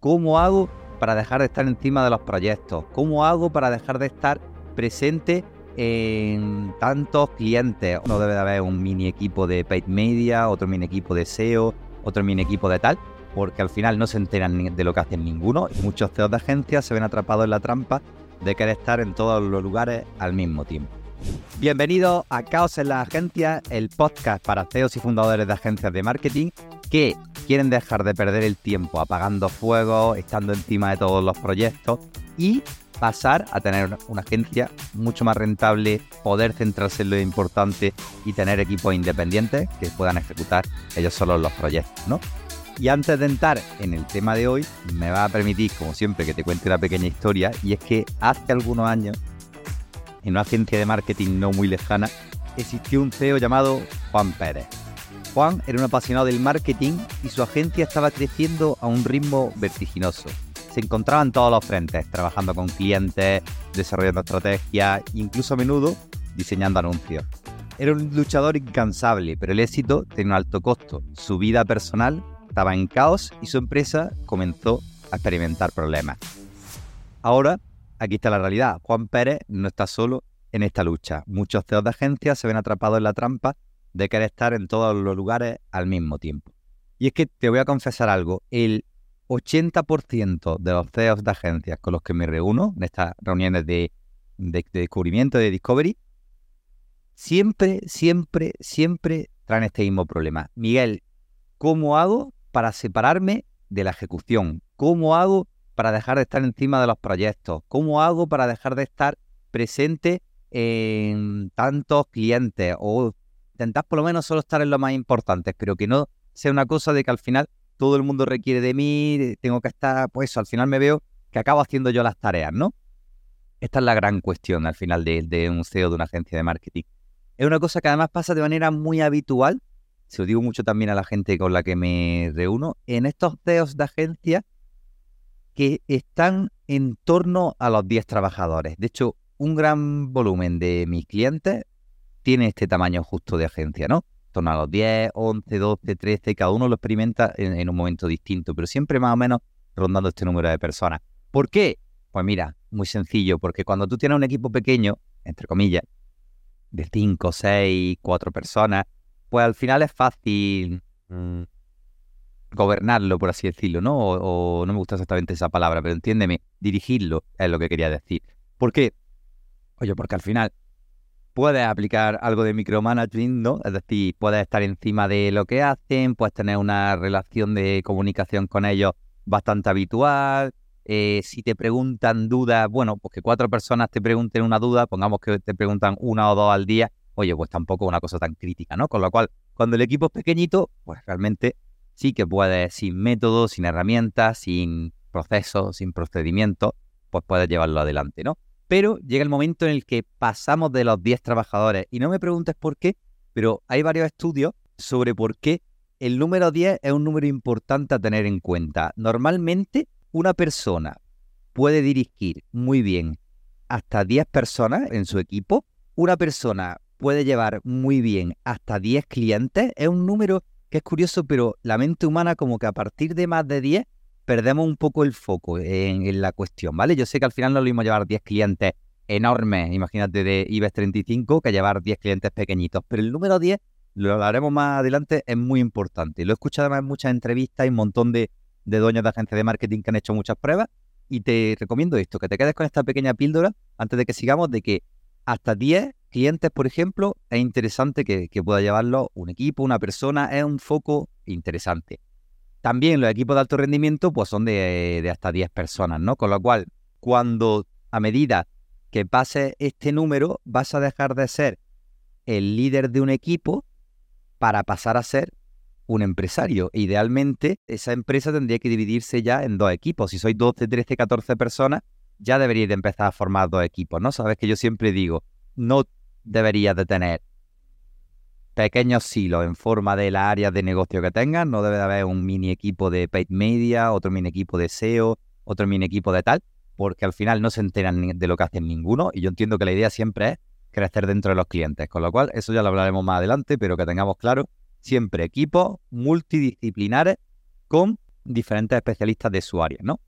¿Cómo hago para dejar de estar encima de los proyectos? ¿Cómo hago para dejar de estar presente en tantos clientes? No debe de haber un mini equipo de paid media, otro mini equipo de SEO, otro mini equipo de tal, porque al final no se enteran de lo que hacen ninguno. Muchos CEOs de agencias se ven atrapados en la trampa de querer estar en todos los lugares al mismo tiempo. Bienvenido a Caos en la Agencia, el podcast para CEOs y fundadores de agencias de marketing que quieren dejar de perder el tiempo apagando fuegos, estando encima de todos los proyectos y pasar a tener una agencia mucho más rentable, poder centrarse en lo importante y tener equipos independientes que puedan ejecutar ellos solos los proyectos, ¿no? Y antes de entrar en el tema de hoy, me va a permitir, como siempre, que te cuente una pequeña historia, y es que hace algunos años, en una agencia de marketing no muy lejana, existió un CEO llamado Juan Pérez. Juan era un apasionado del marketing y su agencia estaba creciendo a un ritmo vertiginoso. Se encontraba en todos los frentes, trabajando con clientes, desarrollando estrategias, incluso a menudo diseñando anuncios. Era un luchador incansable, pero el éxito tenía un alto costo. Su vida personal estaba en caos y su empresa comenzó a experimentar problemas. Ahora, aquí está la realidad. Juan Pérez no está solo en esta lucha. Muchos CEOs de agencias se ven atrapados en la trampa de querer estar en todos los lugares al mismo tiempo. Y es que te voy a confesar algo, el 80% de los CEOs de agencias con los que me reúno en estas reuniones de, de, de descubrimiento, de discovery, siempre, siempre, siempre traen este mismo problema. Miguel, ¿cómo hago para separarme de la ejecución? ¿Cómo hago para dejar de estar encima de los proyectos? ¿Cómo hago para dejar de estar presente en tantos clientes o intentar por lo menos solo estar en lo más importante, pero que no sea una cosa de que al final todo el mundo requiere de mí, tengo que estar, pues al final me veo que acabo haciendo yo las tareas, ¿no? Esta es la gran cuestión al final de, de un CEO de una agencia de marketing. Es una cosa que además pasa de manera muy habitual, se lo digo mucho también a la gente con la que me reúno, en estos CEOs de agencia que están en torno a los 10 trabajadores. De hecho, un gran volumen de mis clientes tiene este tamaño justo de agencia, ¿no? Torno a los 10, 11, 12, 13, cada uno lo experimenta en, un momento distinto, pero siempre más o menos rondando este número de personas. ¿Por qué? Pues mira, muy sencillo, porque cuando tú tienes un equipo pequeño, entre comillas, de 5, 6, 4 personas, pues al final es fácil mm, gobernarlo, por así decirlo, ¿no? O, no me gusta exactamente esa palabra, pero entiéndeme, dirigirlo es lo que quería decir. ¿Por qué? Oye, porque al final puedes aplicar algo de micromanagement, ¿no? Es decir, puedes estar encima de lo que hacen, puedes tener una relación de comunicación con ellos bastante habitual. Eh, si te preguntan dudas, bueno, pues que cuatro personas te pregunten una duda, pongamos que te preguntan una o dos al día, oye, pues tampoco es una cosa tan crítica, ¿no? Con lo cual, cuando el equipo es pequeñito, pues realmente sí que puedes, sin métodos, sin herramientas, sin procesos, sin procedimientos, pues puedes llevarlo adelante, ¿no? Pero llega el momento en el que pasamos de los 10 trabajadores. Y no me preguntes por qué, pero hay varios estudios sobre por qué el número 10 es un número importante a tener en cuenta. Normalmente una persona puede dirigir muy bien hasta 10 personas en su equipo. Una persona puede llevar muy bien hasta 10 clientes. Es un número que es curioso, pero la mente humana como que a partir de más de 10 perdemos un poco el foco en, la cuestión, ¿vale? Yo sé que al final no lo mismo llevar 10 clientes enormes, imagínate de IBEX 35, que llevar 10 clientes pequeñitos, pero el número 10, lo hablaremos más adelante, es muy importante. Lo he escuchado además en muchas entrevistas y un montón de, de dueños de agencias de marketing que han hecho muchas pruebas y te recomiendo esto, que te quedes con esta pequeña píldora antes de que sigamos, de que hasta 10 clientes, por ejemplo, es interesante que, que pueda llevarlo un equipo, una persona, es un foco interesante. También los equipos de alto rendimiento pues son de, hasta 10 personas, ¿no? Con lo cual, cuando a medida que pase este número, vas a dejar de ser el líder de un equipo para pasar a ser un empresario. Idealmente, esa empresa tendría que dividirse ya en dos equipos. Si sois 12, 13, 14 personas, ya deberíais de empezar a formar dos equipos, ¿no? Sabes que yo siempre digo, no deberías de tener pequeños silos en forma de las áreas de negocio que tengan. No debe de haber un mini equipo de paid media, otro mini equipo de SEO, otro mini equipo de tal, porque al final no se enteran de lo que hacen ninguno. Y yo entiendo que la idea siempre es crecer dentro de los clientes. Con lo cual, eso ya lo hablaremos más adelante, pero que tengamos claro, siempre equipos multidisciplinares con diferentes especialistas de su área, ¿no?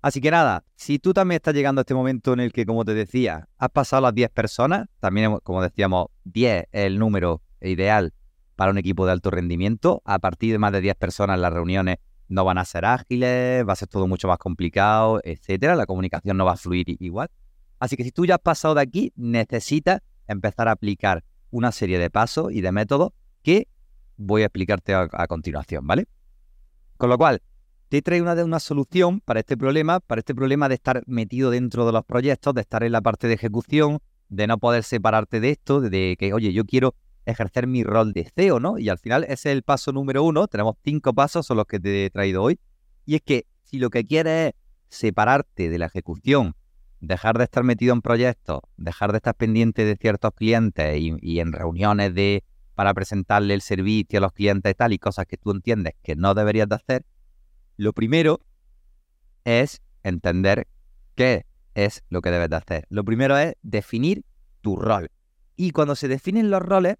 Así que nada, si tú también estás llegando a este momento en el que, como te decía, has pasado las 10 personas, también, como decíamos, 10 es el número ideal para un equipo de alto rendimiento. A partir de más de 10 personas las reuniones no van a ser ágiles, va a ser todo mucho más complicado, etcétera. La comunicación no va a fluir igual. Así que si tú ya has pasado de aquí, necesitas empezar a aplicar una serie de pasos y de métodos que voy a explicarte a, continuación, ¿vale? Con lo cual, te trae una, una solución para este problema, para este problema de estar metido dentro de los proyectos, de estar en la parte de ejecución, de no poder separarte de esto, de que, oye, yo quiero ejercer mi rol de CEO, ¿no? Y al final ese es el paso número uno. Tenemos cinco pasos, son los que te he traído hoy. Y es que si lo que quieres es separarte de la ejecución, dejar de estar metido en proyectos, dejar de estar pendiente de ciertos clientes y, en reuniones de para presentarle el servicio a los clientes y tal y cosas que tú entiendes que no deberías de hacer, lo primero es entender qué es lo que debes de hacer. Lo primero es definir tu rol. Y cuando se definen los roles,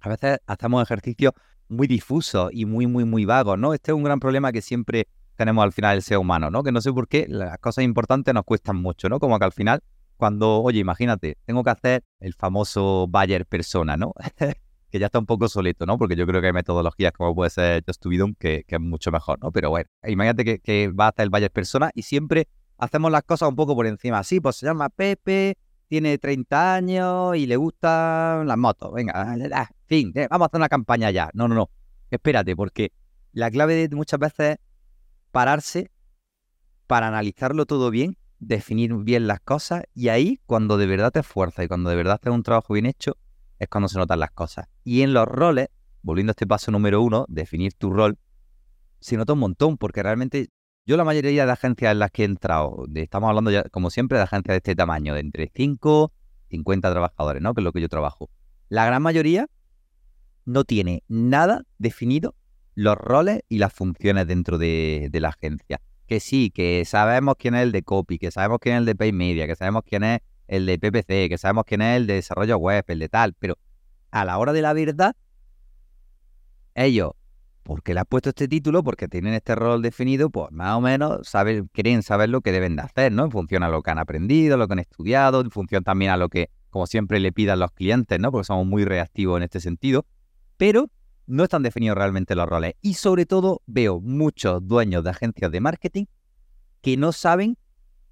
a veces hacemos ejercicios muy difusos y muy, muy, muy vagos, ¿no? Este es un gran problema que siempre tenemos al final el ser humano, ¿no? Que no sé por qué las cosas importantes nos cuestan mucho, ¿no? Como que al final, cuando, oye, imagínate, tengo que hacer el famoso Bayer persona, ¿no? que ya está un poco solito, ¿no? Porque yo creo que hay metodologías como puede ser Just to Be Done que, es mucho mejor, ¿no? Pero bueno, imagínate que, que va a hacer el Bayer persona y siempre hacemos las cosas un poco por encima. Sí, pues se llama Pepe, tiene 30 años y le gustan las motos. Venga, fin, eh, vamos a hacer una campaña ya. No, no, no. Espérate, porque la clave de muchas veces es pararse para analizarlo todo bien, definir bien las cosas y ahí cuando de verdad te esfuerzas y cuando de verdad haces un trabajo bien hecho es cuando se notan las cosas. Y en los roles, volviendo a este paso número uno, definir tu rol, se nota un montón porque realmente yo la mayoría de agencias en las que he entrado, estamos hablando ya, como siempre, de agencias de este tamaño, de entre 5 y 50 trabajadores, ¿no? Que es lo que yo trabajo. La gran mayoría no tiene nada definido los roles y las funciones dentro de, la agencia. Que sí, que sabemos quién es el de copy, que sabemos quién es el de pay media, que sabemos quién es el de PPC, que sabemos quién es el de desarrollo web, el de tal, pero a la hora de la verdad, ellos porque le has puesto este título, porque tienen este rol definido, pues más o menos saben, quieren saber lo que deben de hacer, ¿no? En función a lo que han aprendido, lo que han estudiado, en función también a lo que, como siempre, le pidan los clientes, ¿no? Porque somos muy reactivos en este sentido. Pero no están definidos realmente los roles. Y sobre todo veo muchos dueños de agencias de marketing que no saben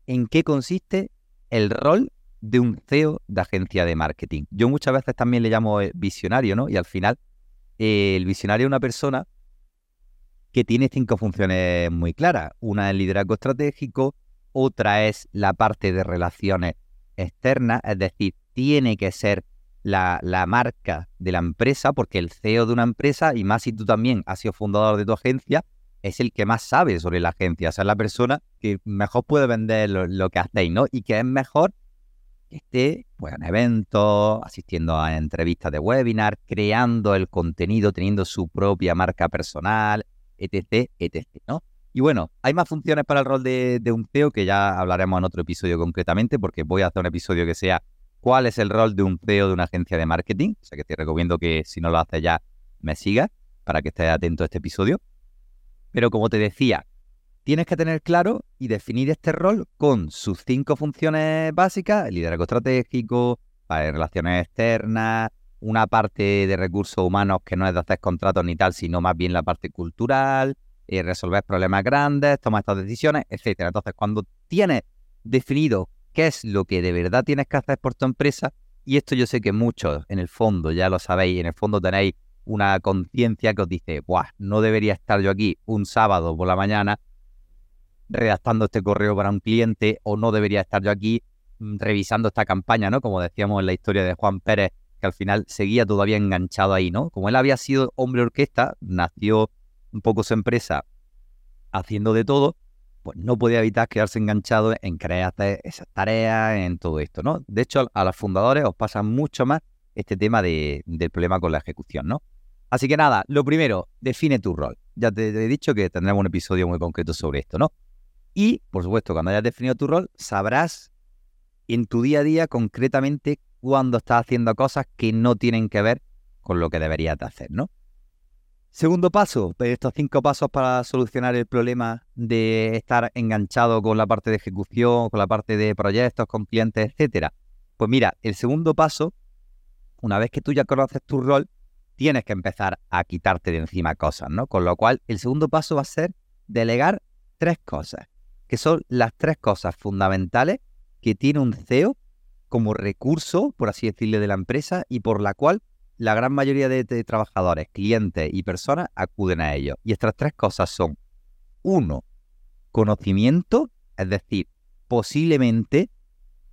en qué consiste el rol de un CEO de agencia de marketing. Yo muchas veces también le llamo eh, visionario, ¿no? Y al final, eh, el visionario es una persona que tiene cinco funciones muy claras. Una es liderazgo estratégico, otra es la parte de relaciones externas, es decir, tiene que ser la, marca de la empresa, porque el CEO de una empresa, y más si tú también has sido fundador de tu agencia, es el que más sabe sobre la agencia, o sea, es la persona que mejor puede vender lo, que hacéis, ¿no? Y que es mejor que esté pues, en eventos, asistiendo a entrevistas de webinar, creando el contenido, teniendo su propia marca personal, etc, etc, ¿no? Y bueno, hay más funciones para el rol de, un CEO que ya hablaremos en otro episodio concretamente, porque voy a hacer un episodio que sea cuál es el rol de un CEO de una agencia de marketing. O sea que te recomiendo que si no lo haces ya, me sigas para que estés atento a este episodio. Pero como te decía, tienes que tener claro y definir este rol con sus cinco funciones básicas, el liderazgo estratégico, relaciones externas, una parte de recursos humanos que no es de hacer contratos ni tal, sino más bien la parte cultural, eh, resolver problemas grandes, tomar estas decisiones, etcétera. Entonces, cuando tienes definido qué es lo que de verdad tienes que hacer por tu empresa, y esto yo sé que muchos en el fondo ya lo sabéis, en el fondo tenéis una conciencia que os dice, Buah, no debería estar yo aquí un sábado por la mañana redactando este correo para un cliente o no debería estar yo aquí mm, revisando esta campaña, ¿no? Como decíamos en la historia de Juan Pérez que al final seguía todavía enganchado ahí, ¿no? Como él había sido hombre orquesta, nació un poco su empresa haciendo de todo, pues no podía evitar quedarse enganchado en crear esas tareas, en todo esto, ¿no? De hecho, a los fundadores os pasa mucho más este tema del problema con la ejecución, ¿no? Así que nada, lo primero, define tu rol. Ya te, he dicho que tendremos un episodio muy concreto sobre esto, ¿no? Y, por supuesto, cuando hayas definido tu rol, sabrás en tu día a día concretamente cuando estás haciendo cosas que no tienen que ver con lo que deberías de hacer, ¿no? Segundo paso, pues, estos cinco pasos para solucionar el problema de estar enganchado con la parte de ejecución, con la parte de proyectos, con clientes, etcétera. Pues mira, el segundo paso, una vez que tú ya conoces tu rol, tienes que empezar a quitarte de encima cosas, ¿no? Con lo cual, el segundo paso va a ser delegar tres cosas, que son las tres cosas fundamentales que tiene un CEO como recurso, por así decirle, de la empresa y por la cual la gran mayoría de, trabajadores, clientes y personas acuden a ellos. Y estas tres cosas son, uno, conocimiento, es decir, posiblemente,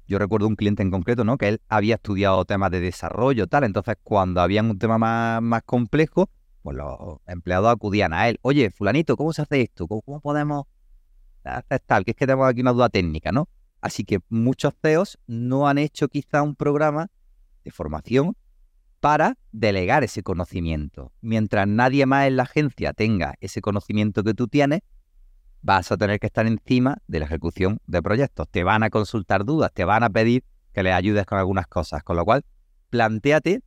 yo recuerdo un cliente en concreto, ¿no? Que él había estudiado temas de desarrollo, tal, entonces cuando había un tema más, más complejo, pues los empleados acudían a él. Oye, fulanito, ¿cómo se hace esto? ¿Cómo, podemos hacer tal? Que es que tenemos aquí una duda técnica, ¿no? Así que muchos CEOs no han hecho quizá un programa de formación para delegar ese conocimiento. Mientras nadie más en la agencia tenga ese conocimiento que tú tienes, vas a tener que estar encima de la ejecución de proyectos. Te van a consultar dudas, te van a pedir que les ayudes con algunas cosas. Con lo cual, planteate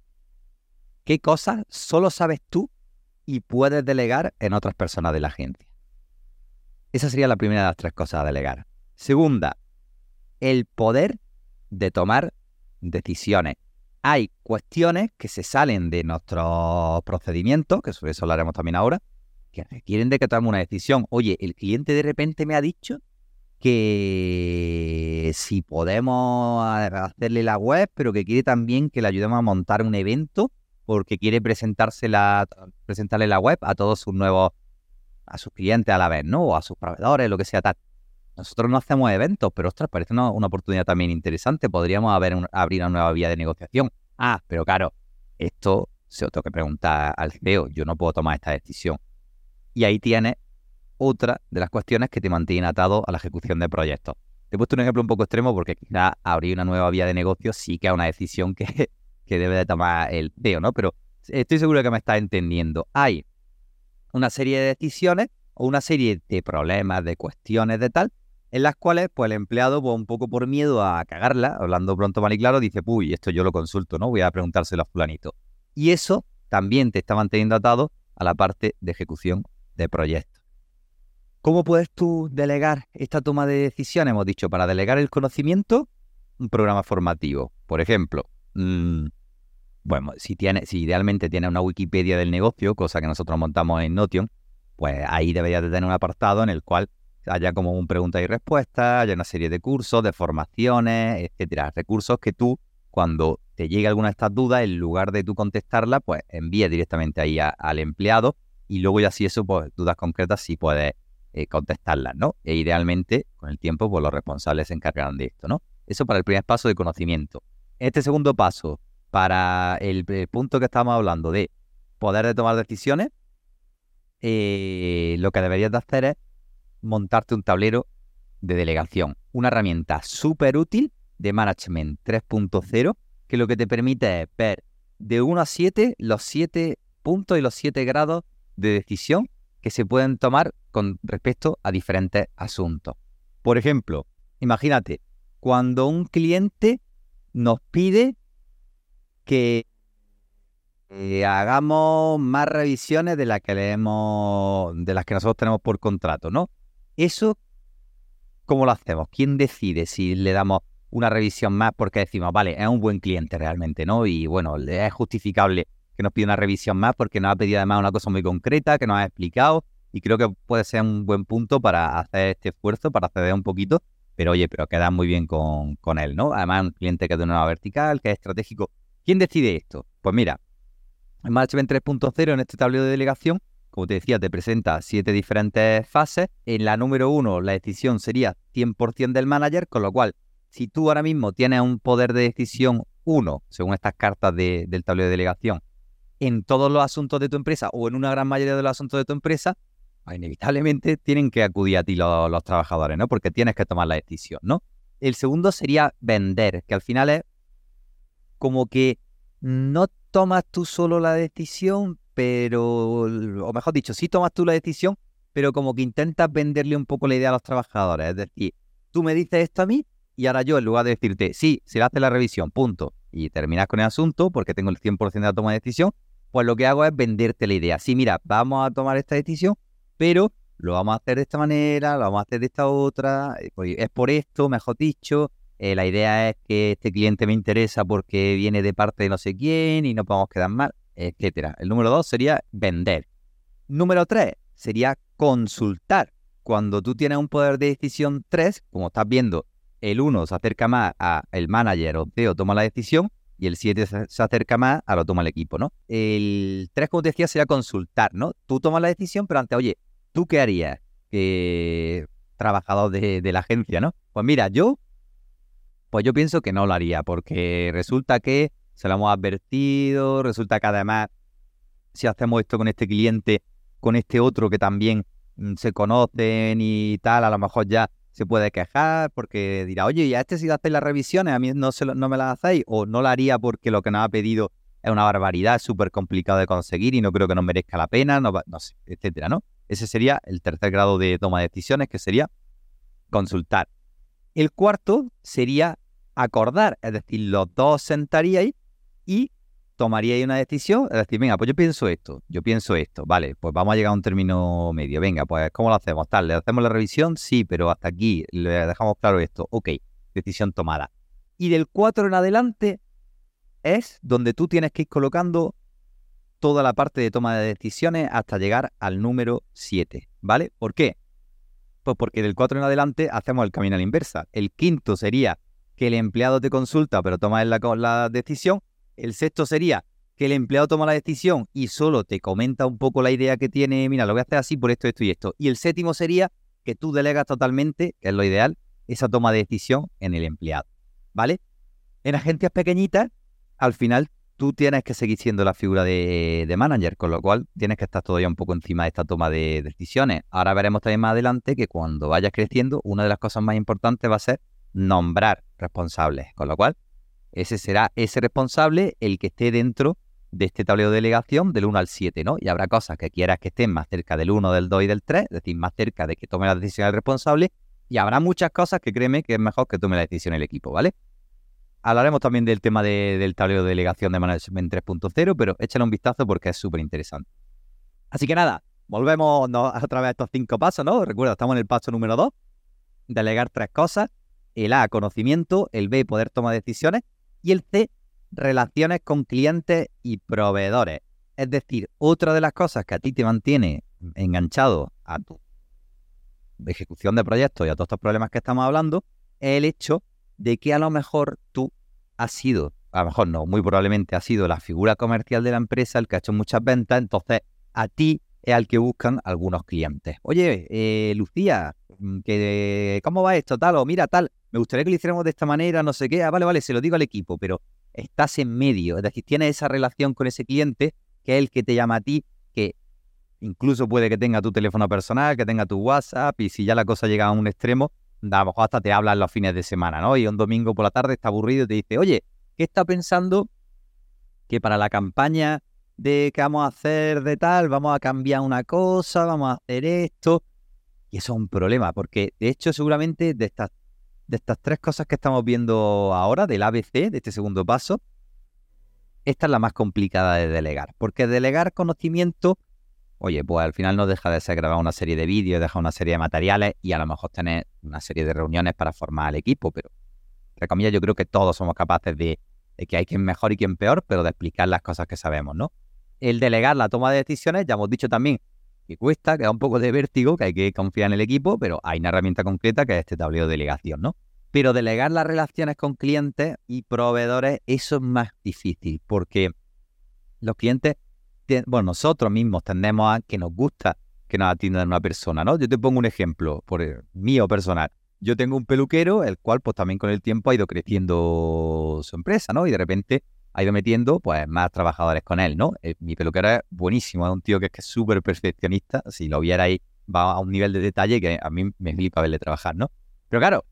qué cosas solo sabes tú y puedes delegar en otras personas de la agencia. Esa sería la primera de las tres cosas a delegar. Segunda, el poder de tomar decisiones hay cuestiones que se salen de nuestros procedimientos, que sobre eso hablaremos también ahora, que requieren de que tomemos una decisión. Oye, el cliente de repente me ha dicho que si podemos hacerle la web, pero que quiere también que le ayudemos a montar un evento porque quiere presentarle la web a todos sus nuevos, a sus clientes a la vez, ¿no? O a sus proveedores, lo que sea tal. Nosotros no hacemos eventos, pero ostras, parece una, oportunidad también interesante. Podríamos abrir una nueva vía de negociación. Ah, pero claro, esto se lo tengo que preguntar al CEO. Yo no puedo tomar esta decisión. Y ahí tienes otra de las cuestiones que te mantienen atado a la ejecución de proyectos. Te he puesto un ejemplo un poco extremo porque quizá abrir una nueva vía de negocio sí que es una decisión que, que debe de tomar el CEO, ¿no? Pero estoy seguro que me estás entendiendo. Hay una serie de decisiones o una serie de problemas, de cuestiones, de tal, en las cuales pues el empleado, pues, un poco por miedo a cagarla, hablando pronto mal y claro, dice, uy, esto yo lo consulto, ¿no? Voy a preguntárselo a fulanito. Y eso también te está manteniendo atado a la parte de ejecución de proyectos. ¿Cómo puedes tú delegar esta toma de decisiones? Hemos dicho, para delegar el conocimiento, un programa formativo. Por ejemplo, mmm, bueno, si, si idealmente tiene una Wikipedia del negocio, cosa que nosotros montamos en Notion, pues ahí deberías de tener un apartado en el cual haya como un pregunta y respuesta, haya una serie de cursos, de formaciones, etcétera. Recursos que tú, cuando te llegue alguna de estas dudas, en lugar de tú contestarla, pues envíes directamente ahí al empleado y luego ya si eso, pues dudas concretas sí puedes eh, contestarlas, ¿no? E idealmente, con el tiempo, pues los responsables se encargarán de esto, ¿no? Eso para el primer paso de conocimiento. Este segundo paso, para el, punto que estamos hablando de poder de tomar decisiones, eh, lo que deberías de hacer es montarte un tablero de delegación, una herramienta súper útil de Management 3.0 que lo que te permite es ver de 1 a 7 los 7 puntos y los 7 grados de decisión que se pueden tomar con respecto a diferentes asuntos. Por ejemplo, imagínate, cuando un cliente nos pide que eh, hagamos más revisiones de las que leemos, de las que nosotros tenemos por contrato, ¿no? Eso, ¿cómo lo hacemos? ¿Quién decide si le damos una revisión más porque decimos, vale, es un buen cliente realmente, ¿no? Y bueno, es justificable que nos pida una revisión más porque nos ha pedido además una cosa muy concreta que nos ha explicado y creo que puede ser un buen punto para hacer este esfuerzo, para acceder un poquito, pero oye, pero queda muy bien con, con él, ¿no? Además, un cliente que es de una vertical, que es estratégico. ¿Quién decide esto? Pues mira, en Management 3.0, en este tablero de delegación, como te decía, te presenta siete diferentes fases. En la número uno, la decisión sería 100% del manager, con lo cual, si tú ahora mismo tienes un poder de decisión uno, según estas cartas del tablero de delegación, en todos los asuntos de tu empresa o en una gran mayoría de los asuntos de tu empresa, inevitablemente tienen que acudir a ti los, los trabajadores, ¿no? Porque tienes que tomar la decisión, ¿no? El segundo sería vender, que al final es como que no tomas tú solo la decisión, pero, o mejor dicho, sí tomas tú la decisión, pero como que intentas venderle un poco la idea a los trabajadores. Es decir, tú me dices esto a mí y ahora yo, en lugar de decirte, sí, se le hace la revisión, punto, y terminas con el asunto porque tengo el 100% de la toma de decisión, pues lo que hago es venderte la idea. Sí, mira, vamos a tomar esta decisión, pero lo vamos a hacer de esta manera, lo vamos a hacer de esta otra, eh, pues es por esto, mejor dicho, eh, la idea es que este cliente me interesa porque viene de parte de no sé quién y no podemos quedar mal, etcétera. El número dos sería vender. Número tres sería consultar. Cuando tú tienes un poder de decisión 3, como estás viendo, el 1 se acerca más a el manager o CEO toma la decisión y el 7 se acerca más a lo toma el equipo, ¿no? El 3, como te decía, sería consultar, ¿no? Tú tomas la decisión, pero antes, oye, ¿tú qué harías? Trabajador de, de la agencia, ¿no? Pues mira, yo, pues yo pienso que no lo haría, porque resulta que se lo hemos advertido, resulta que además, si hacemos esto con este cliente, con este otro que también mm, se conocen y tal, a lo mejor ya se puede quejar porque dirá, oye, y a este si hacéis las revisiones, a mí no, se no me las hacéis, o no la haría porque lo que nos ha pedido es una barbaridad, es súper complicado de conseguir y no creo que nos merezca la pena, etcétera, ¿no? Ese sería el tercer grado de toma de decisiones, que sería consultar. El cuarto sería acordar, es decir, los dos sentaríais y tomaríais una decisión, decir, venga, pues yo pienso esto, yo pienso esto, vale, pues vamos a llegar a un término medio, venga, pues ¿cómo lo hacemos? Tal, ¿le hacemos la revisión? Sí, pero hasta aquí le dejamos claro esto, ok, decisión tomada. Y del 4 en adelante es donde tú tienes que ir colocando toda la parte de toma de decisiones hasta llegar al número 7, ¿vale? ¿Por qué? Pues porque del 4 en adelante hacemos el camino a la inversa. El quinto sería que el empleado te consulta pero toma la decisión el sexto sería que el empleado toma la decisión y solo te comenta un poco la idea que tiene, mira, lo voy a hacer así por esto, esto y esto. Y el séptimo sería que tú delegas totalmente, que es lo ideal, esa toma de decisión en el empleado. ¿Vale? En agencias pequeñitas, al final tú tienes que seguir siendo la figura de, de, manager, con lo cual tienes que estar todavía un poco encima de esta toma de decisiones. Ahora veremos también más adelante que cuando vayas creciendo, una de las cosas más importantes va a ser nombrar responsables, con lo cual ese será ese responsable el que esté dentro de este tablero de delegación del 1 al 7, ¿no? Y habrá cosas que quieras que estén más cerca del 1, del 2 y del 3, es decir, más cerca de que tome la decisión el responsable, y habrá muchas cosas que créeme que es mejor que tome la decisión el equipo, ¿vale? Hablaremos también del tema del tablero de delegación de Management 3.0, pero échale un vistazo porque es súper interesante. Así que nada, volvemos otra vez a estos cinco pasos, ¿no? Recuerda, estamos en el paso número 2, delegar tres cosas. El A, conocimiento, el B, poder tomar decisiones y el C, relaciones con clientes y proveedores. Es decir, otra de las cosas que a ti te mantiene enganchado a tu ejecución de proyectos y a todos estos problemas que estamos hablando es el hecho de que a lo mejor tú has sido, a lo mejor no, muy probablemente has sido la figura comercial de la empresa, el que ha hecho muchas ventas, entonces a ti es al que buscan algunos clientes. Oye, eh, Lucía, mm, ¿cómo va esto? Tal, o mira, tal, me gustaría que lo hiciéramos de esta manera, no sé qué, ah, vale, vale, se lo digo al equipo, pero estás en medio, es decir, tienes esa relación con ese cliente que es el que te llama a ti, que incluso puede que tenga tu teléfono personal, que tenga tu WhatsApp, y si ya la cosa llega a un extremo, a lo mejor hasta te hablan los fines de semana, ¿no? Y un domingo por la tarde está aburrido y te dice, oye, ¿qué está pensando que para la campaña de que vamos a hacer de tal, vamos a cambiar una cosa, vamos a hacer esto? Y eso es un problema, porque de hecho seguramente de estas de estas tres cosas que estamos viendo ahora, del ABC, de este segundo paso, esta es la más complicada de delegar. Porque delegar conocimiento, oye, pues al final no deja de ser grabar una serie de vídeos, deja una serie de materiales y a lo mejor tener una serie de reuniones para formar al equipo, pero entre comillas yo creo que todos somos capaces de, de que hay quien mejor y quien peor, pero de explicar las cosas que sabemos, ¿no? El delegar la toma de decisiones, ya hemos dicho también que cuesta, que da un poco de vértigo, que hay que confiar en el equipo, pero hay una herramienta concreta que es este tablero de delegación, ¿no? Pero delegar las relaciones con clientes y proveedores, eso es más difícil, porque los clientes, bueno, nosotros mismos tendemos a que nos gusta que nos atiendan una persona, ¿no? Yo te pongo un ejemplo, por mío personal. Yo tengo un peluquero, el cual pues también con el tiempo ha ido creciendo su empresa, ¿no? Y de repente ha ido metiendo pues más trabajadores con él, ¿no? Eh, mi peluquero es buenísimo, es un tío que es que súper perfeccionista, si lo viera ahí va a un nivel de detalle que a mí me flipa verle trabajar, ¿no? Pero claro,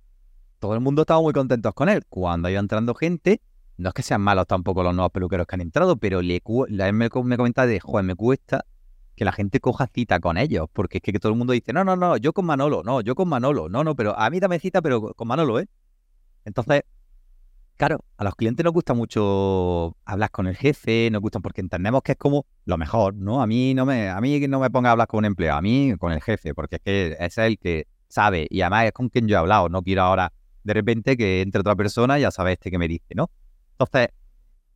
todo el mundo estaba muy contentos con él. Cuando ha ido entrando gente, no es que sean malos tampoco los nuevos peluqueros que han entrado, pero le, la, me, me comenta de, joder, me cuesta que la gente coja cita con ellos, porque es que, que todo el mundo dice, no, no, no, yo con Manolo, no, yo con Manolo, no, no, pero a mí dame cita, pero con Manolo, ¿eh? Entonces, Claro, a los clientes nos gusta mucho hablar con el jefe, nos gusta porque entendemos que es como lo mejor, ¿no? A mí no me, a mí no me ponga a hablar con un empleado, a mí con el jefe, porque es que es el que sabe y además es con quien yo he hablado, no quiero ahora de repente que entre otra persona y ya sabe este que me dice, ¿no? Entonces,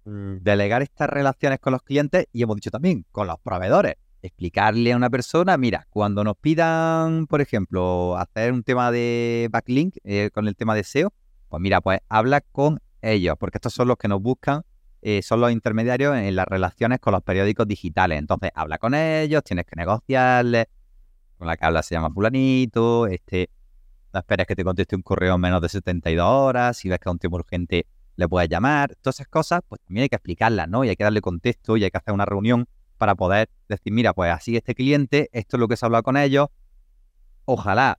mm, delegar estas relaciones con los clientes y hemos dicho también con los proveedores, explicarle a una persona, mira, cuando nos pidan, por ejemplo, hacer un tema de backlink eh, con el tema de SEO, pues mira, pues habla con ellos, porque estos son los que nos buscan, eh, son los intermediarios en las relaciones con los periódicos digitales. Entonces, habla con ellos, tienes que negociarles, con la que habla se llama fulanito, este, no esperes que te conteste un correo en menos de 72 horas, si ves que es un tema urgente le puedes llamar, todas esas cosas, pues también hay que explicarlas, ¿no? Y hay que darle contexto y hay que hacer una reunión para poder decir, mira, pues así este cliente, esto es lo que se ha hablado con ellos, ojalá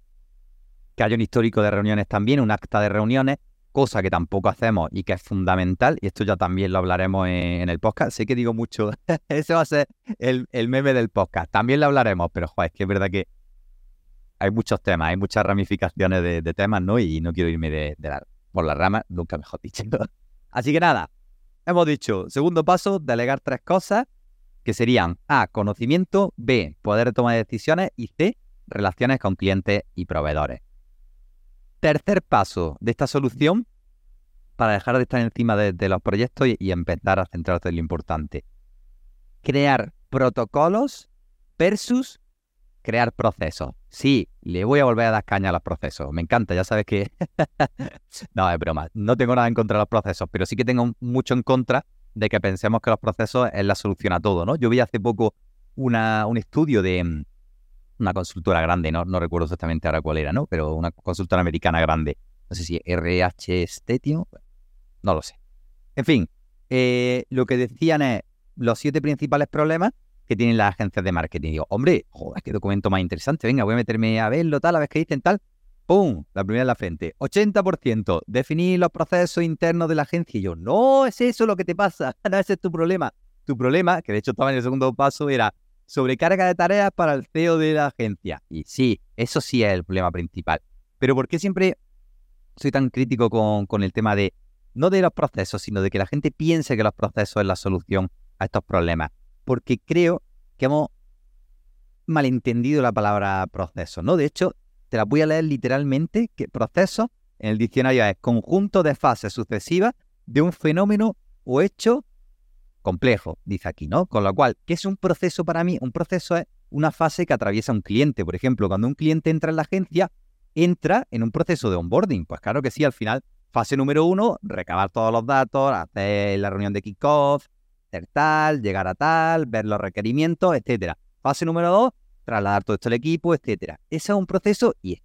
que haya un histórico de reuniones también, un acta de reuniones, cosa que tampoco hacemos y que es fundamental, y esto ya también lo hablaremos en, el podcast, sé que digo mucho, ese va a ser el, meme del podcast, también lo hablaremos, pero joder, es que es verdad que hay muchos temas, hay muchas ramificaciones de, temas, ¿no? Y no quiero irme de, por la rama, nunca mejor dicho. Así que nada, hemos dicho, segundo paso, delegar tres cosas, que serían A, conocimiento, B, poder tomar decisiones y C, relaciones con clientes y proveedores. Tercer paso de esta solución para dejar de estar encima de, los proyectos y, empezar a centrarse en lo importante. Crear protocolos versus crear procesos. Sí, le voy a volver a dar caña a los procesos. Me encanta, ya sabes que... no, es broma. No tengo nada en contra de los procesos, pero sí que tengo mucho en contra de que pensemos que los procesos es la solución a todo, ¿no? Yo vi hace poco una, un estudio de, una consultora grande, no, no recuerdo exactamente ahora cuál era, ¿no? Pero una consultora americana grande. No sé si RH Stetio, no lo sé. En fin, eh, lo que decían es los siete principales problemas que tienen las agencias de marketing. digo, hombre, joder, qué documento más interesante. Venga, voy a meterme a verlo, tal, a ver qué dicen, tal. ¡Pum! La primera en la frente. 80%. Definir los procesos internos de la agencia. Y yo, no es eso lo que te pasa. No, ese es tu problema. Tu problema, que de hecho estaba en el segundo paso, era sobrecarga de tareas para el CEO de la agencia. Y sí, eso sí es el problema principal. Pero ¿por qué siempre soy tan crítico con, el tema de, no de los procesos, sino de que la gente piense que los procesos es la solución a estos problemas? Porque creo que hemos malentendido la palabra proceso, ¿no? De hecho, te la voy a leer literalmente, que proceso en el diccionario es conjunto de fases sucesivas de un fenómeno o hecho complejo, dice aquí, ¿no? Con lo cual, ¿qué es un proceso para mí? Un proceso es una fase que atraviesa un cliente. Por ejemplo, cuando un cliente entra en la agencia, entra en un proceso de onboarding. Pues claro que sí, al final, fase número uno, recabar todos los datos, hacer la reunión de kickoff, hacer tal, llegar a tal, ver los requerimientos, etcétera. Fase número dos, trasladar todo esto al equipo, etcétera. Ese es un proceso y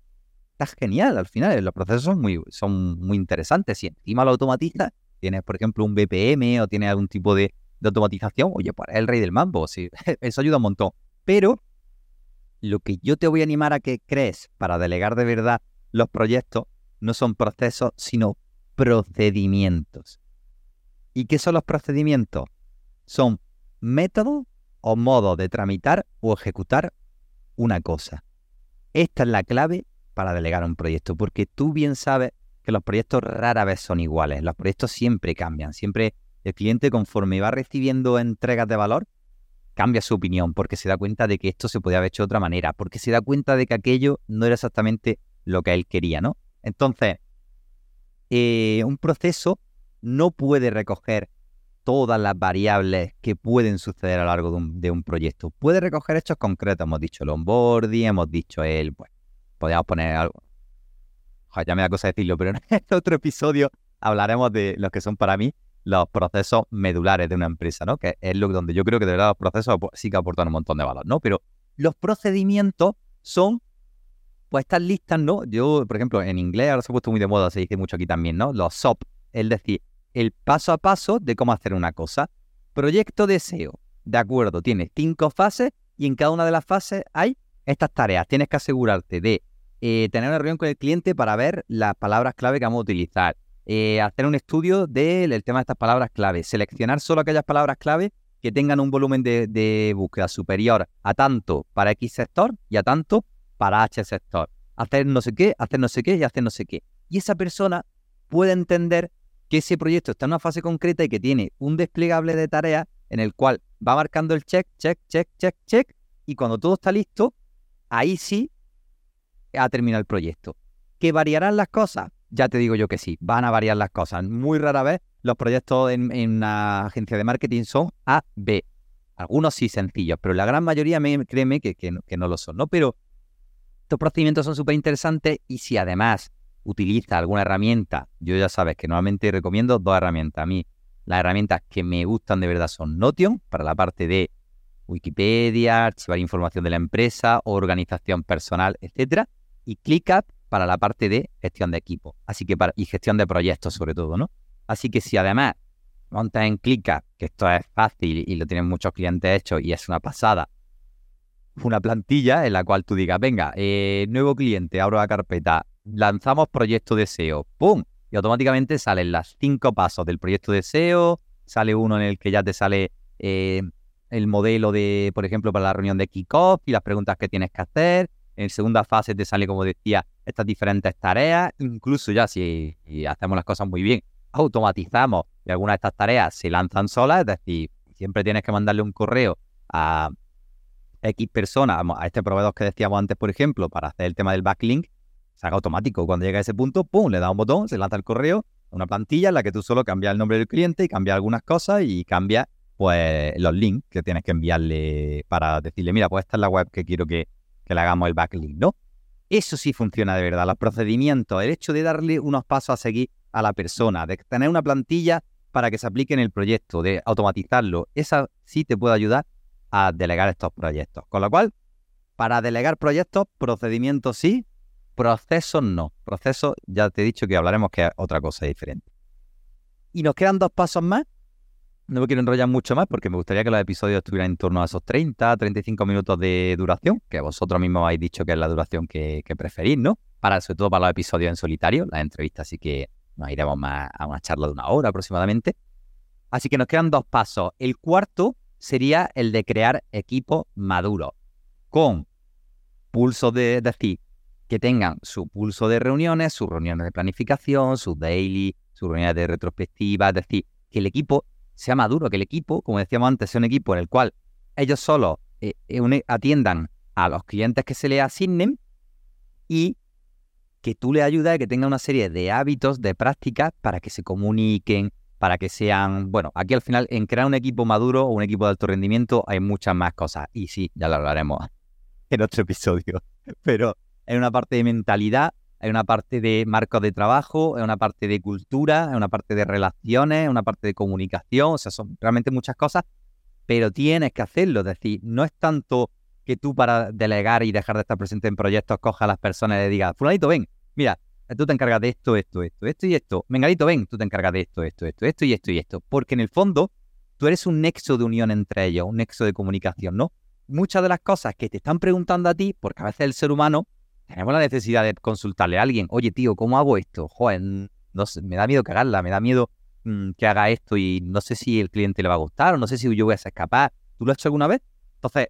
está genial al final. Los procesos son muy, son muy interesantes. Si encima lo automatizas, tienes, por ejemplo, un BPM o tienes algún tipo de de automatización, oye, pues el rey del mambo, sí, eso ayuda un montón. Pero lo que yo te voy a animar a que crees para delegar de verdad los proyectos no son procesos, sino procedimientos. ¿Y qué son los procedimientos? Son métodos o modos de tramitar o ejecutar una cosa. Esta es la clave para delegar un proyecto, porque tú bien sabes que los proyectos rara vez son iguales, los proyectos siempre cambian, siempre el cliente conforme va recibiendo entregas de valor, cambia su opinión porque se da cuenta de que esto se podía haber hecho de otra manera, porque se da cuenta de que aquello no era exactamente lo que él quería, ¿no? Entonces, eh, un proceso no puede recoger todas las variables que pueden suceder a lo largo de un, proyecto. Puede recoger hechos concretos, hemos dicho el onboarding, hemos dicho el, pues, podríamos poner algo, ya me da cosa decirlo, pero en otro episodio hablaremos de los que son para mí los procesos medulares de una empresa, ¿no? Que es lo donde yo creo que de verdad los procesos pues, sí que aportan un montón de valor, ¿no? Pero los procedimientos son, pues estas listas, ¿no? Yo, por ejemplo, en inglés ahora se ha puesto muy de moda, se dice mucho aquí también, ¿no? Los SOP, es decir, el paso a paso de cómo hacer una cosa. Proyecto de SEO, de acuerdo, tiene cinco fases y en cada una de las fases hay estas tareas. Tienes que asegurarte de eh, tener una reunión con el cliente para ver las palabras clave que vamos a utilizar eh, hacer un estudio del tema de estas palabras clave, seleccionar solo aquellas palabras clave que tengan un volumen de, búsqueda superior a tanto para X sector y a tanto para H sector. Hacer no sé qué, hacer no sé qué y hacer no sé qué. Y esa persona puede entender que ese proyecto está en una fase concreta y que tiene un desplegable de tareas en el cual va marcando el check, check, check, check, check, y cuando todo está listo, ahí sí ha terminado el proyecto. ¿Que variarán las cosas? Ya te digo yo que sí, van a variar las cosas. Muy rara vez los proyectos en, una agencia de marketing son A, B. Algunos sí sencillos, pero la gran mayoría, me, créeme que, no, lo son, ¿no? Pero estos procedimientos son súper interesantes y si además utiliza alguna herramienta, yo ya sabes que normalmente recomiendo dos herramientas. A mí, las herramientas que me gustan de verdad son Notion para la parte de Wikipedia, archivar información de la empresa, organización personal, etcétera, y ClickUp para la parte de gestión de equipo, así que y gestión de proyectos sobre todo, ¿no? Así que si además montas en ClickUp, que esto es fácil y lo tienen muchos clientes hechos y es una pasada, una plantilla en la cual tú digas, venga, eh, nuevo cliente, abro la carpeta, lanzamos proyecto de SEO, ¡pum! Y automáticamente salen las cinco pasos del proyecto de SEO, sale uno en el que ya te sale eh, el modelo de, por ejemplo, para la reunión de kickoff y las preguntas que tienes que hacer. En segunda fase te sale, como decía, estas diferentes tareas. Incluso ya si hacemos las cosas muy bien, automatizamos y algunas de estas tareas se lanzan solas. Es decir, siempre tienes que mandarle un correo a X personas, a este proveedor que decíamos antes, por ejemplo, para hacer el tema del backlink. Se haga automático. Cuando llega a ese punto, pum, le da un botón, se lanza el correo, una plantilla en la que tú solo cambias el nombre del cliente y cambias algunas cosas y cambias pues los links que tienes que enviarle para decirle, mira, pues esta es la web que quiero que, le hagamos el backlink, ¿no? Eso sí funciona de verdad, los procedimientos, el hecho de darle unos pasos a seguir a la persona, de tener una plantilla para que se aplique en el proyecto, de automatizarlo, esa sí te puede ayudar a delegar estos proyectos. Con lo cual, para delegar proyectos, procedimientos sí, procesos no. Procesos, ya te he dicho que hablaremos que es otra cosa diferente. Y nos quedan dos pasos más no me quiero enrollar mucho más porque me gustaría que los episodios estuvieran en torno a esos 30, 35 minutos de duración, que vosotros mismos habéis dicho que es la duración que, preferís, ¿no? Para, sobre todo para los episodios en solitario, las entrevistas sí que nos iremos más a una charla de una hora aproximadamente. Así que nos quedan dos pasos. El cuarto sería el de crear equipos maduros, con pulso de, decir, que tengan su pulso de reuniones, sus reuniones de planificación, sus daily, sus reuniones de retrospectiva, es decir, que el equipo sea maduro, que el equipo, como decíamos antes, sea un equipo en el cual ellos solo eh, eh, atiendan a los clientes que se les asignen y que tú le ayudes a que tenga una serie de hábitos, de prácticas para que se comuniquen, para que sean, bueno, aquí al final en crear un equipo maduro o un equipo de alto rendimiento hay muchas más cosas. Y sí, ya lo hablaremos en otro episodio, pero hay una parte de mentalidad hay una parte de marcos de trabajo, hay una parte de cultura, hay una parte de relaciones, hay una parte de comunicación, o sea, son realmente muchas cosas, pero tienes que hacerlo, es decir, no es tanto que tú para delegar y dejar de estar presente en proyectos cojas a las personas y le digas, fulanito, ven, mira, tú te encargas de esto, esto, esto, esto y esto, mengadito, ven, tú te encargas de esto, esto, esto, esto y esto y esto, porque en el fondo tú eres un nexo de unión entre ellos, un nexo de comunicación, ¿no? Muchas de las cosas que te están preguntando a ti, porque a veces el ser humano tenemos la necesidad de consultarle a alguien, oye tío, ¿cómo hago esto? Joder, no me da miedo cagarla, me da miedo mm, que haga esto y no sé si el cliente le va a gustar o no sé si yo voy a ser capaz. ¿Tú lo has hecho alguna vez? Entonces,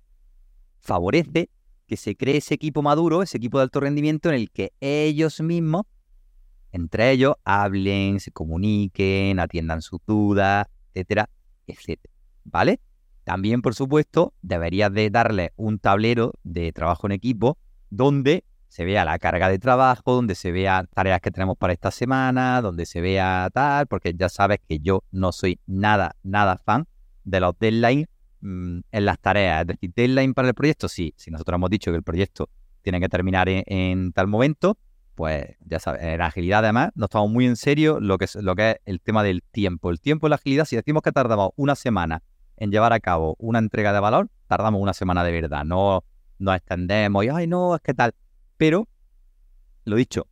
favorece que se cree ese equipo maduro, ese equipo de alto rendimiento en el que ellos mismos, entre ellos, hablen, se comuniquen, atiendan sus dudas, etcétera, etcétera. ¿Vale? También, por supuesto, deberías de darle un tablero de trabajo en equipo donde se vea la carga de trabajo, donde se vea tareas que tenemos para esta semana, donde se vea tal, porque ya sabes que yo no soy nada, nada fan de los deadlines mm, en las tareas. Es decir, deadline para el proyecto, sí, si nosotros hemos dicho que el proyecto tiene que terminar en, tal momento, pues ya sabes, en agilidad además nos tomamos muy en serio lo que, es, lo que es el tema del tiempo. El tiempo en la agilidad, si decimos que tardamos una semana en llevar a cabo una entrega de valor, tardamos una semana de verdad, no nos extendemos y, ay, no, es que tal pero, lo dicho,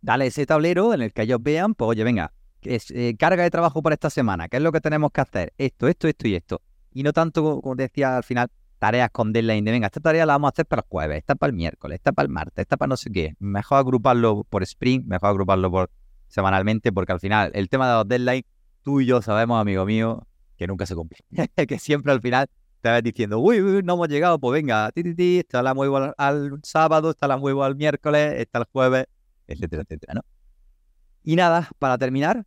dale ese tablero en el que ellos vean, pues oye, venga, eh, carga de trabajo para esta semana, ¿qué es lo que tenemos que hacer? Esto, esto, esto y esto. Y no tanto, como decía al final, tareas con deadline de, venga, esta tarea la vamos a hacer para el jueves, esta para el miércoles, esta para el martes, esta para no sé qué. Mejor agruparlo por sprint, mejor agruparlo semanalmente, porque al final el tema de los deadlines, tú y yo sabemos, amigo mío, que nunca se cumple. que siempre al final te diciendo, uy, uy, no hemos llegado, pues venga, ti, ti, ti, esta la muevo al, sábado, esta la muevo al miércoles, esta el jueves, etcétera, etcétera, ¿no? Y nada, para terminar,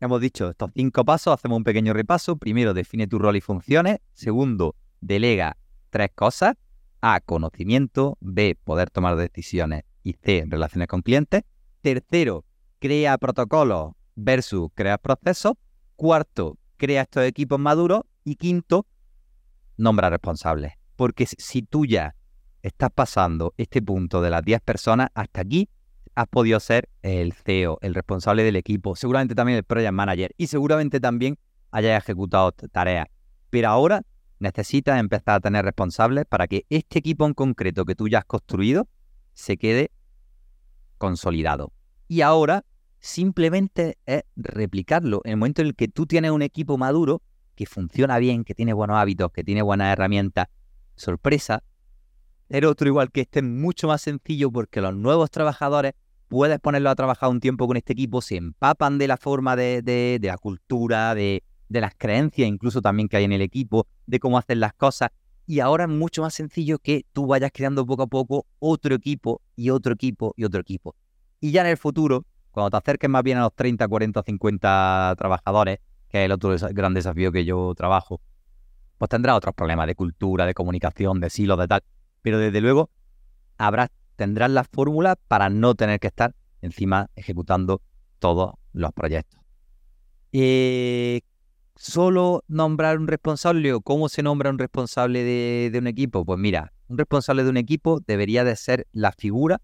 hemos dicho estos cinco pasos, hacemos un pequeño repaso. Primero, define tu rol y funciones. Segundo, delega tres cosas. A, conocimiento. B, poder tomar decisiones. Y C, relaciones con clientes. Tercero, crea protocolos versus crea procesos. Cuarto, crea estos equipos maduros. Y quinto, nombra responsables. Porque si tú ya estás pasando este punto de las 10 personas, hasta aquí has podido ser el CEO, el responsable del equipo, seguramente también el project manager y seguramente también hayas ejecutado tareas. Pero ahora necesitas empezar a tener responsables para que este equipo en concreto que tú ya has construido se quede consolidado. Y ahora simplemente es replicarlo. En el momento en el que tú tienes un equipo maduro, que funciona bien, que tiene buenos hábitos, que tiene buenas herramientas, sorpresa, el otro igual que este es mucho más sencillo porque los nuevos trabajadores puedes ponerlos a trabajar un tiempo con este equipo, se empapan de la forma de, la cultura, de, de, las creencias incluso también que hay en el equipo, de cómo hacen las cosas. Y ahora es mucho más sencillo que tú vayas creando poco a poco otro equipo y otro equipo y otro equipo. Y ya en el futuro, cuando te acerques más bien a los 30, 40, 50 trabajadores, que es el otro gran desafío que yo trabajo, pues tendrás otros problemas de cultura, de comunicación, de silos, de tal. Pero desde luego habrás, tendrás la fórmula para no tener que estar encima ejecutando todos los proyectos. Eh, solo nombrar un responsable o cómo se nombra un responsable de, un equipo. Pues mira, un responsable de un equipo debería de ser la figura,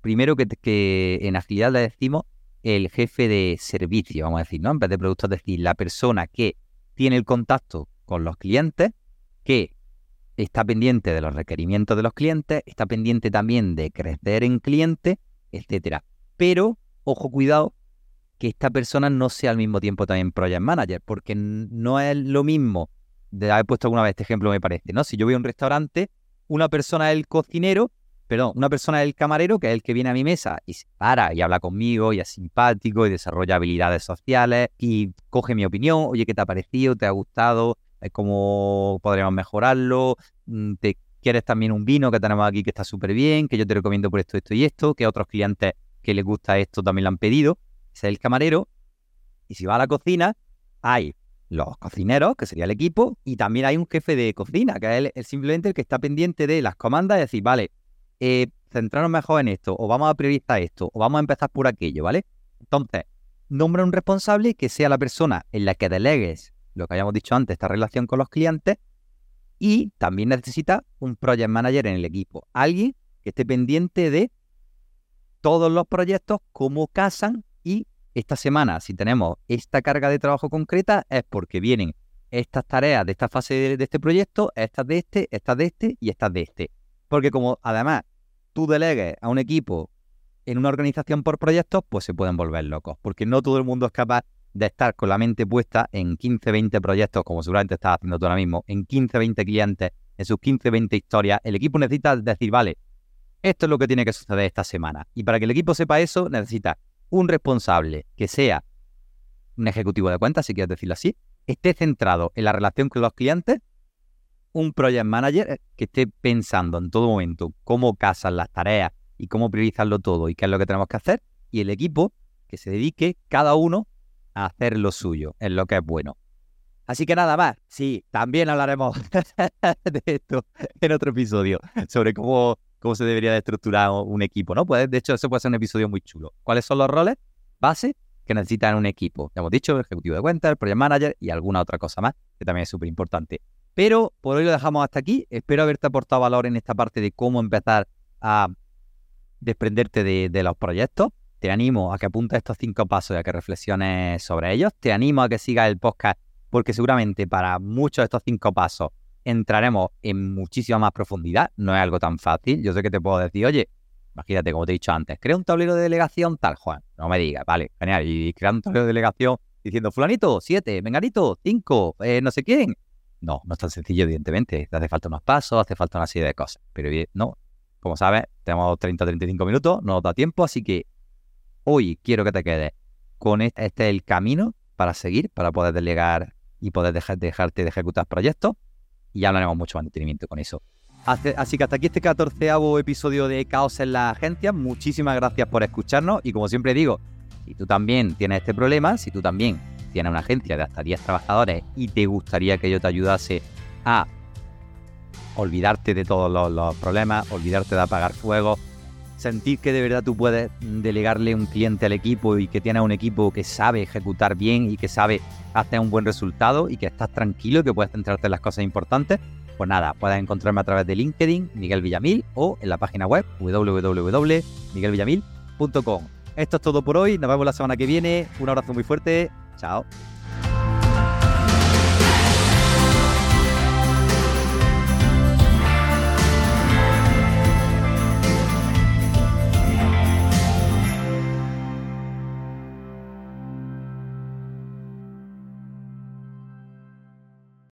primero que, que en agilidad le decimos el jefe de servicio, vamos a decir, ¿no? En vez de productos, es decir, la persona que tiene el contacto con los clientes, que está pendiente de los requerimientos de los clientes, está pendiente también de crecer en cliente, etcétera. Pero, ojo, cuidado, que esta persona no sea al mismo tiempo también project manager, porque no es lo mismo, de haber puesto alguna vez este ejemplo me parece, ¿no? Si yo voy a un restaurante, una persona es el cocinero perdón, una persona del camarero que es el que viene a mi mesa y se para y habla conmigo y es simpático y desarrolla habilidades sociales y coge mi opinión, oye, ¿qué te ha parecido? ¿Te ha gustado? ¿Cómo podríamos mejorarlo? Mm, ¿Te quieres también un vino que tenemos aquí que está súper bien? Que yo te recomiendo por esto, esto y esto, que otros clientes que les gusta esto también lo han pedido. Ese es el camarero. Y si va a la cocina, hay los cocineros, que sería el equipo, y también hay un jefe de cocina, que es, simplemente el que está pendiente de las comandas y decir, vale, eh, centrarnos mejor en esto, o vamos a priorizar esto, o vamos a empezar por aquello, ¿vale? Entonces, nombra un responsable que sea la persona en la que delegues lo que habíamos dicho antes, esta relación con los clientes, y también necesita un project manager en el equipo, alguien que esté pendiente de todos los proyectos, cómo casan y esta semana, si tenemos esta carga de trabajo concreta, es porque vienen estas tareas de esta fase de, de este proyecto, estas de este, estas de este y estas de este. Porque como además tú delegues a un equipo en una organización por proyectos, pues se pueden volver locos, porque no todo el mundo es capaz de estar con la mente puesta en 15, 20 proyectos, como seguramente estás haciendo tú ahora mismo, en 15, 20 clientes, en sus 15, 20 historias, el equipo necesita decir, vale, esto es lo que tiene que suceder esta semana. Y para que el equipo sepa eso, necesita un responsable que sea un ejecutivo de cuentas, si quieres decirlo así, esté centrado en la relación con los clientes un project manager eh, que esté pensando en todo momento cómo casan las tareas y cómo priorizarlo todo y qué es lo que tenemos que hacer, y el equipo que se dedique cada uno a hacer lo suyo, en lo que es bueno. Así que nada más, sí, también hablaremos de esto en otro episodio, sobre cómo, cómo se debería de estructurar un equipo, ¿no? Pues, de hecho, eso puede ser un episodio muy chulo. ¿Cuáles son los roles base que necesitan un equipo? Ya hemos dicho, el ejecutivo de cuentas, el project manager y alguna otra cosa más, que también es súper importante. Pero por hoy lo dejamos hasta aquí. Espero haberte aportado valor en esta parte de cómo empezar a desprenderte de, los proyectos. Te animo a que apuntes estos cinco pasos y a que reflexiones sobre ellos. Te animo a que sigas el podcast porque seguramente para muchos de estos cinco pasos entraremos en muchísima más profundidad. No es algo tan fácil. Yo sé que te puedo decir, oye, imagínate, como te he dicho antes, crea un tablero de delegación tal, Juan. No me digas, vale, genial. Y crea un tablero de delegación diciendo, fulanito, siete, menganito, cinco, eh, no sé quién. No, no es tan sencillo, evidentemente. Hace falta unos pasos, hace falta una serie de cosas. Pero no, como sabes, tenemos 30-35 minutos, no nos da tiempo, así que hoy quiero que te quedes con este, es el camino para seguir, para poder delegar y poder dejar, dejarte de ejecutar proyectos. Y hablaremos mucho mantenimiento con eso. Así que hasta aquí este 14 episodio de Caos en la Agencia. Muchísimas gracias por escucharnos y como siempre digo, si tú también tienes este problema, si tú también tienes una agencia de hasta 10 trabajadores y te gustaría que yo te ayudase a olvidarte de todos los, problemas, olvidarte de apagar fuego, sentir que de verdad tú puedes delegarle un cliente al equipo y que tienes un equipo que sabe ejecutar bien y que sabe hacer un buen resultado y que estás tranquilo y que puedes centrarte en las cosas importantes, pues nada, puedes encontrarme a través de LinkedIn, Miguel Villamil, o en la página web www.miguelvillamil.com. Esto es todo por hoy, nos vemos la semana que viene, un abrazo muy fuerte, Ciao!